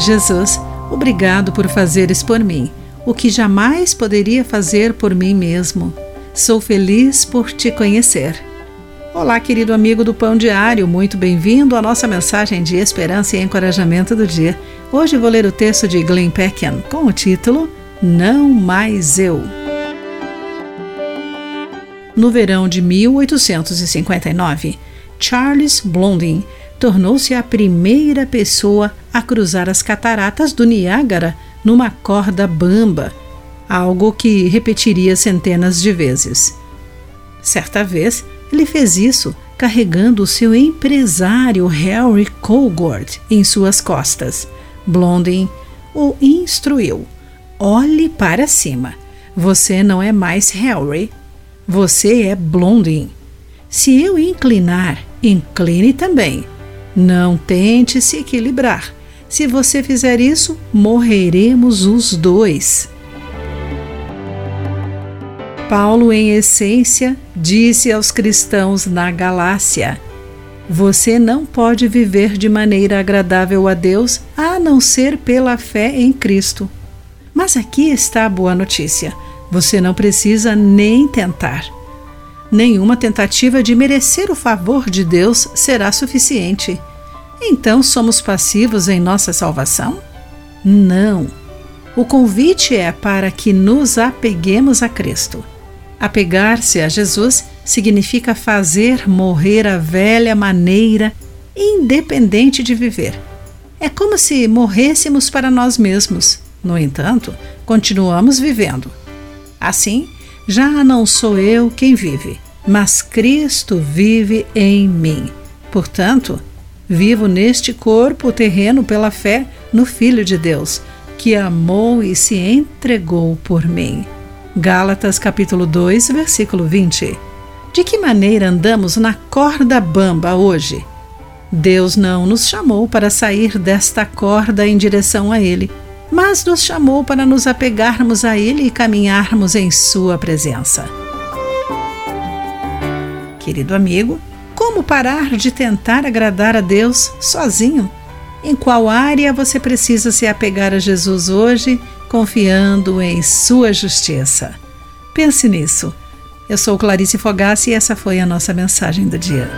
Jesus, obrigado por fazeres por mim o que jamais poderia fazer por mim mesmo. Sou feliz por te conhecer. Olá, querido amigo do Pão Diário, muito bem-vindo à nossa mensagem de esperança e encorajamento do dia. Hoje vou ler o texto de Glenn Peckham com o título Não Mais Eu. No verão de 1859, Charles Blondin tornou-se a primeira pessoa a cruzar as cataratas do Niágara numa corda bamba, algo que repetiria centenas de vezes. Certa vez, ele fez isso carregando o seu empresário Harry Colgord em suas costas. Blondin o instruiu: olhe para cima. Você não é mais Harry. Você é Blondin. Se eu inclinar, incline também. Não tente se equilibrar. Se você fizer isso, morreremos os dois. Paulo, em essência, disse aos cristãos na Galácia: Você não pode viver de maneira agradável a Deus a não ser pela fé em Cristo. Mas aqui está a boa notícia: você não precisa nem tentar. Nenhuma tentativa de merecer o favor de Deus será suficiente. Então somos passivos em nossa salvação? Não. O convite é para que nos apeguemos a Cristo. Apegar-se a Jesus significa fazer morrer a velha maneira independente de viver. É como se morrêssemos para nós mesmos. No entanto, continuamos vivendo. Assim, já não sou eu quem vive, mas Cristo vive em mim. Portanto, Vivo neste corpo terreno pela fé no Filho de Deus, que amou e se entregou por mim. Gálatas capítulo 2, versículo 20. De que maneira andamos na corda bamba hoje? Deus não nos chamou para sair desta corda em direção a Ele, mas nos chamou para nos apegarmos a Ele e caminharmos em Sua presença. Querido amigo, como parar de tentar agradar a Deus sozinho? Em qual área você precisa se apegar a Jesus hoje, confiando em sua justiça? Pense nisso. Eu sou Clarice Fogassi e essa foi a nossa mensagem do dia.